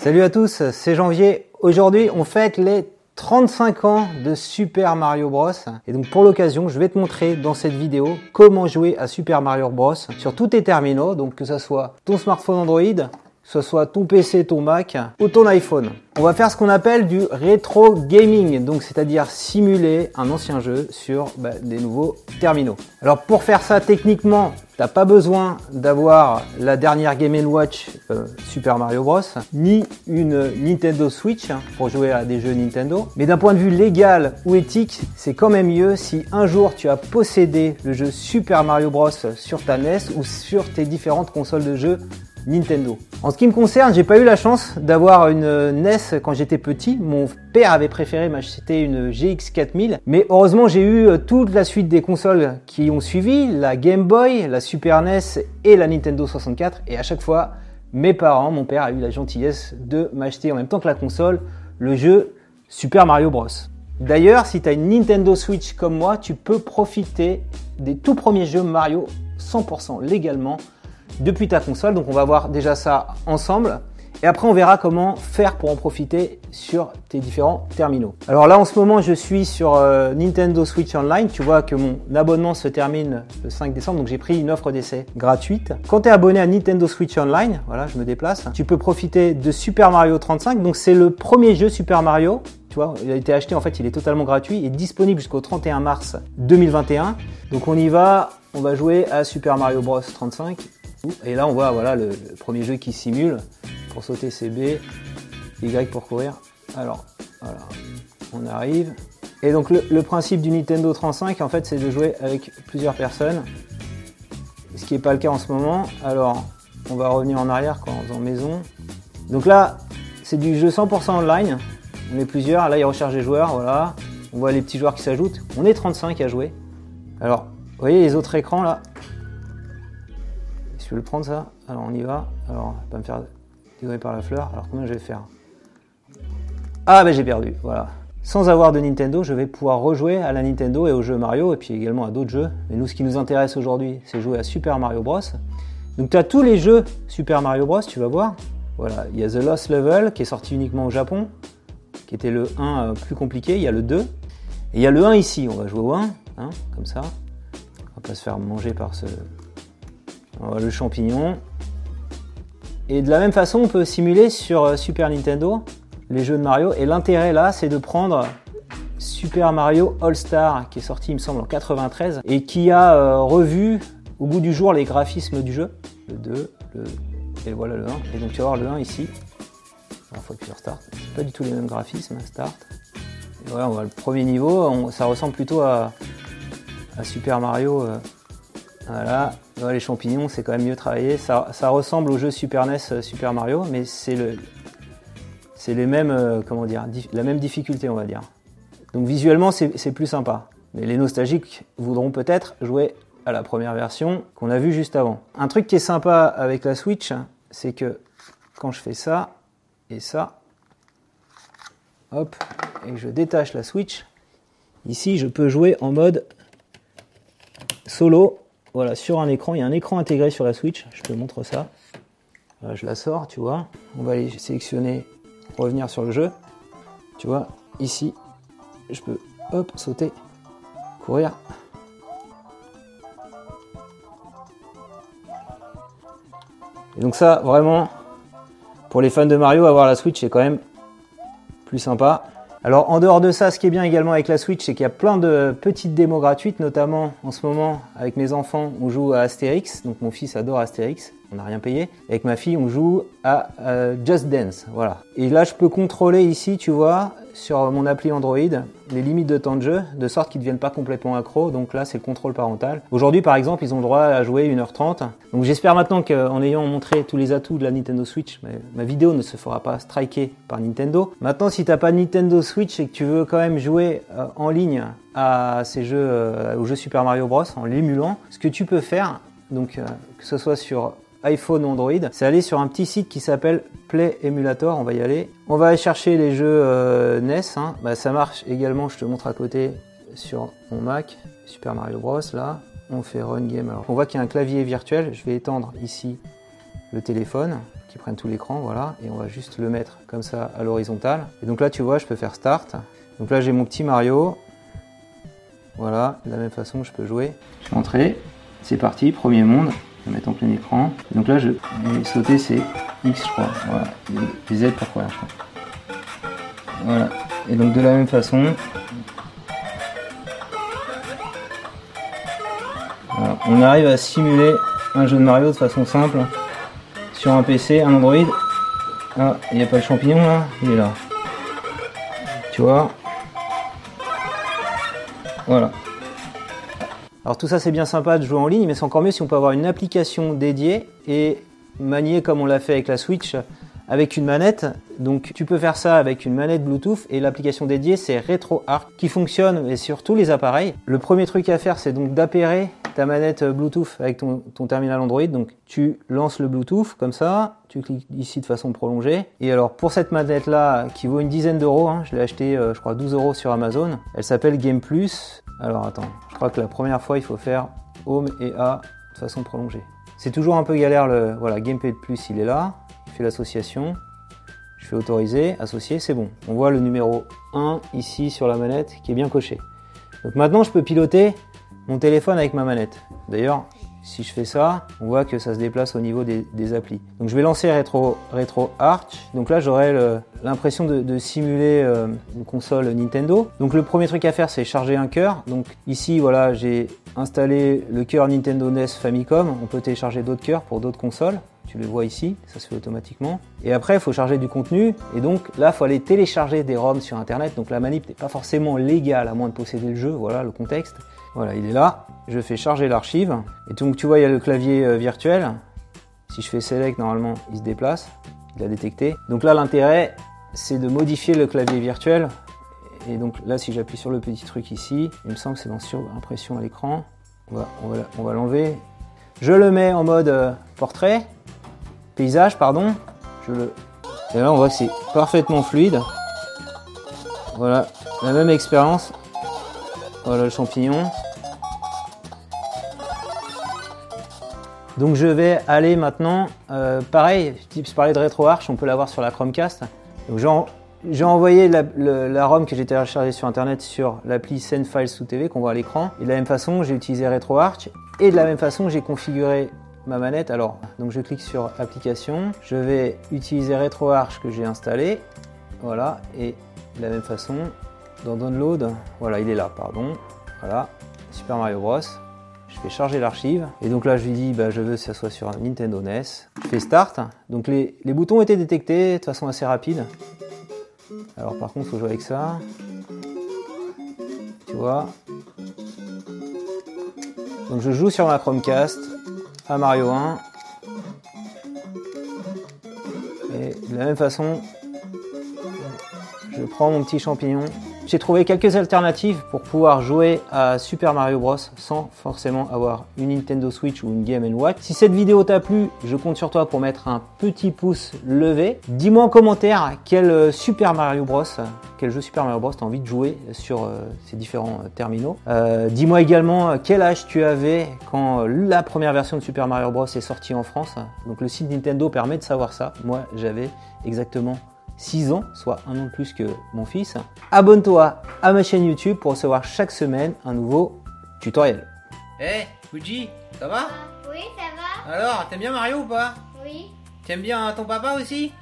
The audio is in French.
Salut à tous, c'est Janvier. Aujourd'hui, on fête les 35 ans de Super Mario Bros. Et donc pour l'occasion, je vais te montrer dans cette vidéo comment jouer à Super Mario Bros. sur tous tes terminaux, donc que ce soit ton smartphone Android, que ce soit ton PC, ton Mac ou ton iPhone. On va faire ce qu'on appelle du rétro gaming, donc c'est-à-dire simuler un ancien jeu sur bah, des nouveaux terminaux. Alors pour faire ça techniquement, t'as pas besoin d'avoir la dernière Game Watch euh, Super Mario Bros, ni une Nintendo Switch hein, pour jouer à des jeux Nintendo. Mais d'un point de vue légal ou éthique, c'est quand même mieux si un jour tu as possédé le jeu Super Mario Bros sur ta NES ou sur tes différentes consoles de jeux Nintendo. En ce qui me concerne, j'ai pas eu la chance d'avoir une NES quand j'étais petit. Mon père avait préféré m'acheter une GX 4000, mais heureusement j'ai eu euh, toute la suite des consoles qui ont suivi, la Game Boy, la Super NES et la Nintendo 64. Et à chaque fois, mes parents, mon père a eu la gentillesse de m'acheter en même temps que la console le jeu Super Mario Bros. D'ailleurs, si tu as une Nintendo Switch comme moi, tu peux profiter des tout premiers jeux Mario 100% légalement depuis ta console. Donc on va voir déjà ça ensemble. Et après, on verra comment faire pour en profiter sur tes différents terminaux. Alors là, en ce moment, je suis sur euh, Nintendo Switch Online. Tu vois que mon abonnement se termine le 5 décembre, donc j'ai pris une offre d'essai gratuite. Quand tu es abonné à Nintendo Switch Online, voilà, je me déplace, tu peux profiter de Super Mario 35. Donc c'est le premier jeu Super Mario. Tu vois, il a été acheté, en fait, il est totalement gratuit et disponible jusqu'au 31 mars 2021. Donc on y va, on va jouer à Super Mario Bros 35 et là, on voit voilà, le, premier jeu qui simule. Pour sauter, c'est B. Y pour courir. Alors, voilà. On arrive. Et donc, le, principe du Nintendo 35, en fait, c'est de jouer avec plusieurs personnes. Ce qui n'est pas le cas en ce moment. Alors, on va revenir en arrière quand en maison. Donc là, c'est du jeu 100% online. On est plusieurs. Là, il recharge les joueurs. Voilà. On voit les petits joueurs qui s'ajoutent. On est 35 à jouer. Alors, vous voyez les autres écrans là je vais le prendre ça? Alors on y va. Alors, pas me faire dégoûter par la fleur. Alors combien je vais faire? Ah ben j'ai perdu, voilà. Sans avoir de Nintendo, je vais pouvoir rejouer à la Nintendo et aux jeux Mario et puis également à d'autres jeux. Mais nous, ce qui nous intéresse aujourd'hui, c'est jouer à Super Mario Bros. Donc tu as tous les jeux Super Mario Bros, tu vas voir. Voilà, il y a The Lost Level qui est sorti uniquement au Japon, qui était le 1 euh, plus compliqué. Il y a le 2. Et il y a le 1 ici, on va jouer au 1, hein, comme ça. On va pas se faire manger par ce, le champignon. Et de la même façon, on peut simuler sur euh, Super Nintendo les jeux de Mario. Et l'intérêt là, c'est de prendre Super Mario All Star, qui est sorti, il me semble, en 93, et qui a euh, revu au bout du jour les graphismes du jeu. Le 2, le... et voilà le 1. Et donc tu vas voir le 1 ici. Il faut que tu start. C'est pas du tout les mêmes graphismes, start. Et voilà, on voit le premier niveau, ça ressemble plutôt à, Super Mario. Euh, voilà, les champignons, c'est quand même mieux travaillé. Ça, ressemble au jeu Super NES euh, Super Mario, mais c'est le, c'est les mêmes, euh, comment dire, la même difficulté, on va dire. Donc visuellement, c'est plus sympa. Mais les nostalgiques voudront peut-être jouer à la première version qu'on a vue juste avant. Un truc qui est sympa avec la Switch, c'est que quand je fais ça et ça, hop, et je détache la Switch, ici je peux jouer en mode solo voilà, sur un écran, il y a un écran intégré sur la Switch, je te montre ça. je la sors, tu vois. On va aller sélectionner, revenir sur le jeu. Tu vois, ici, je peux, hop, sauter, courir. Et donc ça, vraiment, pour les fans de Mario, avoir la Switch, c'est quand même plus sympa. Alors en dehors de ça, ce qui est bien également avec la Switch, c'est qu'il y a plein de petites démos gratuites, notamment en ce moment avec mes enfants, on joue à Astérix, donc mon fils adore Astérix, on n'a rien payé. avec ma fille, on joue à euh, Just Dance, voilà. Et là, je peux contrôler ici, tu vois, sur mon appli Android, les limites de temps de jeu, de sorte qu'ils ne deviennent pas complètement accro. Donc là, c'est le contrôle parental. Aujourd'hui, par exemple, ils ont le droit à jouer 1h30. Donc j'espère maintenant qu'en ayant montré tous les atouts de la Nintendo Switch, ma vidéo ne se fera pas striker par Nintendo. Maintenant, si tu n'as pas Nintendo Switch et que tu veux quand même jouer euh, en ligne à ces jeux, euh, aux Super Mario Bros en l'émulant, ce que tu peux faire, donc que ce soit sur iPhone Android, c'est aller sur un petit site qui s'appelle Play Emulator, on va y aller. On va aller chercher les jeux euh, NES, hein. bah, ça marche également, je te montre à côté sur mon Mac, Super Mario Bros là. On fait Run Game. Alors, on voit qu'il y a un clavier virtuel, je vais étendre ici le téléphone qui prenne tout l'écran, voilà, et on va juste le mettre comme ça à l'horizontale. Et donc là, tu vois, je peux faire Start. Donc là, j'ai mon petit Mario. Voilà, de la même façon, je peux jouer. Je vais c'est parti, premier monde. Je vais mettre en plein écran. donc là, je vais sauter, c'est X, je crois. Voilà, et Z pour je crois. Voilà, et donc de la même façon, on arrive à simuler un jeu de Mario de façon simple sur un PC, un Android. Ah, il n'y a pas le champignon là? Il est là. Tu vois? Voilà. Alors tout ça c'est bien sympa de jouer en ligne, mais c'est encore mieux si on peut avoir une application dédiée et manier comme on l'a fait avec la Switch avec une manette. Donc tu peux faire ça avec une manette Bluetooth et l'application dédiée c'est RetroArch qui fonctionne sur tous les appareils. Le premier truc à faire c'est donc d'appairer ta manette Bluetooth avec ton, terminal Android. Donc tu lances le Bluetooth comme ça, tu cliques ici de façon prolongée. Et alors pour cette manette là qui vaut une dizaine d'euros, hein, je l'ai acheté euh, je crois 12 euros sur Amazon, elle s'appelle Game Plus. Alors attends, je crois que la première fois il faut faire Home et A de façon prolongée. C'est toujours un peu galère le voilà Gamepad Plus il est là l'association. Je fais autoriser, associer, c'est bon. On voit le numéro 1 ici sur la manette qui est bien coché. Donc maintenant, je peux piloter mon téléphone avec ma manette. D'ailleurs, si je fais ça, on voit que ça se déplace au niveau des, applis. Donc je vais lancer Retro, Arch. Donc là, j'aurai l'impression de, simuler euh, une console Nintendo. Donc le premier truc à faire, c'est charger un cœur. Donc ici, voilà, j'ai installé le cœur Nintendo NES Famicom. On peut télécharger d'autres cœurs pour d'autres consoles. Tu le vois ici, ça se fait automatiquement. Et après, il faut charger du contenu. Et donc là, il faut aller télécharger des ROMs sur Internet. Donc la manip n'est pas forcément légale à moins de posséder le jeu. Voilà le contexte. Voilà, il est là. Je fais charger l'archive. Et donc tu vois, il y a le clavier euh, virtuel. Si je fais select, normalement, il se déplace. Il a détecté. Donc là, l'intérêt, c'est de modifier le clavier virtuel. Et donc là, si j'appuie sur le petit truc ici, il me semble que c'est dans impression à l'écran. On va, on va l'enlever. Je le mets en mode euh, portrait paysage, pardon. Je le... Et là, on voit que c'est parfaitement fluide. Voilà, la même expérience. Voilà le champignon. Donc je vais aller maintenant, euh, pareil, je parlais de RetroArch, on peut l'avoir sur la Chromecast. Donc j'ai envoyé la, ROM que j'ai téléchargée sur internet sur l'appli Send Files sous TV qu'on voit à l'écran. Et de la même façon, j'ai utilisé RetroArch. Et de la même façon, j'ai configuré ma manette. Alors, donc je clique sur application, je vais utiliser RetroArch que j'ai installé. Voilà, et de la même façon, dans Download, voilà, il est là, pardon. Voilà, Super Mario Bros. Je fais charger l'archive. Et donc là, je lui dis, bah, je veux que ça soit sur Nintendo NES. Je fais Start. Donc les, les boutons ont été détectés de façon assez rapide. Alors par contre, il faut jouer avec ça. Tu vois. Donc je joue sur ma Chromecast à Mario 1. Et de la même façon, je prends mon petit champignon j'ai trouvé quelques alternatives pour pouvoir jouer à Super Mario Bros sans forcément avoir une Nintendo Switch ou une Game Watch. Si cette vidéo t'a plu, je compte sur toi pour mettre un petit pouce levé. Dis-moi en commentaire quel euh, Super Mario Bros, quel jeu Super Mario Bros t'as envie de jouer sur euh, ces différents euh, terminaux. Dis-moi également quel âge tu avais quand la première version de Super Mario Bros est sortie en France. Donc le site Nintendo permet de savoir ça. Moi j'avais exactement 6 ans, soit un an de plus que mon fils. Abonne-toi à ma chaîne YouTube pour recevoir chaque semaine un nouveau tutoriel. Eh, hey, Fuji, ça va? Oui, ça va. Alors, t'aimes bien Mario ou pas? Oui. T'aimes bien ton papa aussi?